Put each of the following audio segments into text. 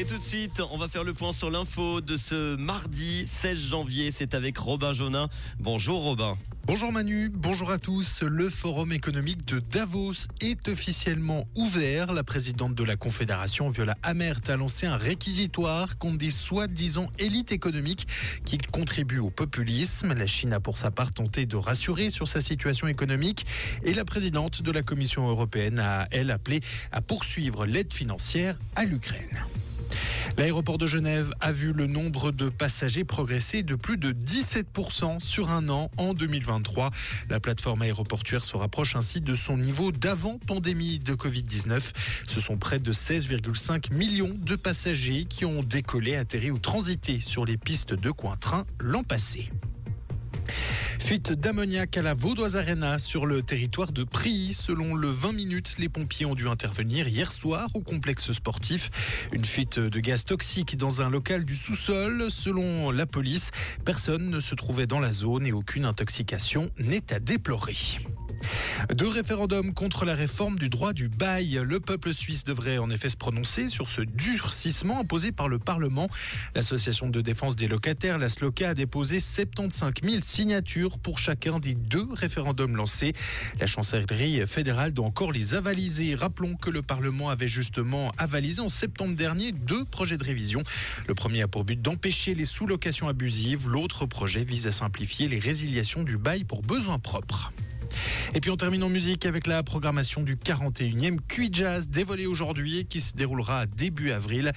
Et tout de suite, on va faire le point sur l'info de ce mardi 16 janvier. C'est avec Robin Jonin. Bonjour Robin. Bonjour Manu, bonjour à tous. Le forum économique de Davos est officiellement ouvert. La présidente de la Confédération, Viola Amert, a lancé un réquisitoire contre des soi-disant élites économiques qui contribuent au populisme. La Chine a pour sa part tenté de rassurer sur sa situation économique et la présidente de la Commission européenne a, elle, appelé à poursuivre l'aide financière à l'Ukraine. L'aéroport de Genève a vu le nombre de passagers progresser de plus de 17% sur un an en 2023. La plateforme aéroportuaire se rapproche ainsi de son niveau d'avant pandémie de Covid-19. Ce sont près de 16,5 millions de passagers qui ont décollé, atterri ou transité sur les pistes de coin-train l'an passé. Fuite d'ammoniac à la Vaudoise Arena sur le territoire de Prilly. Selon le 20 minutes, les pompiers ont dû intervenir hier soir au complexe sportif. Une fuite de gaz toxique dans un local du sous-sol. Selon la police, personne ne se trouvait dans la zone et aucune intoxication n'est à déplorer. Deux référendums contre la réforme du droit du bail. Le peuple suisse devrait en effet se prononcer sur ce durcissement imposé par le Parlement. L'association de défense des locataires, la SLOCA, a déposé 75 000 signatures pour chacun des deux référendums lancés. La chancellerie fédérale doit encore les avaliser. Rappelons que le Parlement avait justement avalisé en septembre dernier deux projets de révision. Le premier a pour but d'empêcher les sous-locations abusives. L'autre projet vise à simplifier les résiliations du bail pour besoins propres. Et puis on termine en musique avec la programmation du 41e QI Jazz dévoilé aujourd'hui et qui se déroulera début avril.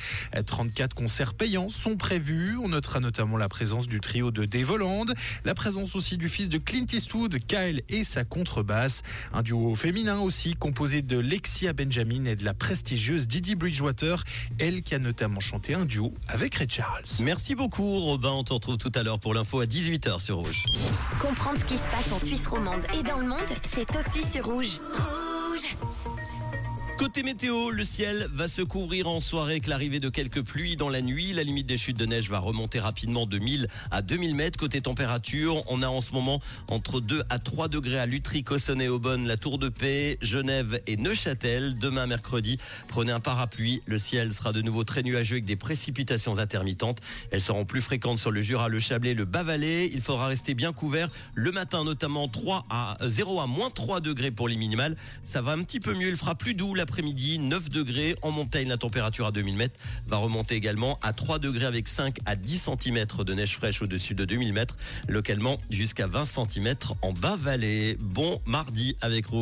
34 concerts payants sont prévus. On notera notamment la présence du trio de Dave Holland, la présence aussi du fils de Clint Eastwood, Kyle et sa contrebasse. Un duo féminin aussi composé de Lexia Benjamin et de la prestigieuse Didi Bridgewater, elle qui a notamment chanté un duo avec Ray Charles. Merci beaucoup Robin. On te retrouve tout à l'heure pour l'info à 18h sur Rouge. Comprendre ce qui se passe en Suisse romande et dans le monde, c'est aussi sur Rouge. Rouge Côté météo, le ciel va se couvrir en soirée avec l'arrivée de quelques pluies dans la nuit. La limite des chutes de neige va remonter rapidement de 1000 à 2000 mètres. Côté température, on a en ce moment entre 2 à 3 degrés à Lutry, Cossonay, Aubonne, la Tour de Paix, Genève et Neuchâtel. Demain mercredi, prenez un parapluie. Le ciel sera de nouveau très nuageux avec des précipitations intermittentes. Elles seront plus fréquentes sur le Jura, le Chablais, le Bas-Valais. Il faudra rester bien couvert le matin, notamment 3 à 0 à moins 3 degrés pour les minimales. Ça va un petit peu mieux. Il fera plus doux l'après-midi, 9 degrés. En montagne, la température à 2000 mètres va remonter également à 3 degrés avec 5 à 10 cm de neige fraîche au-dessus de 2000 mètres. Localement, jusqu'à 20 cm en bas vallée. Bon mardi avec Rouge.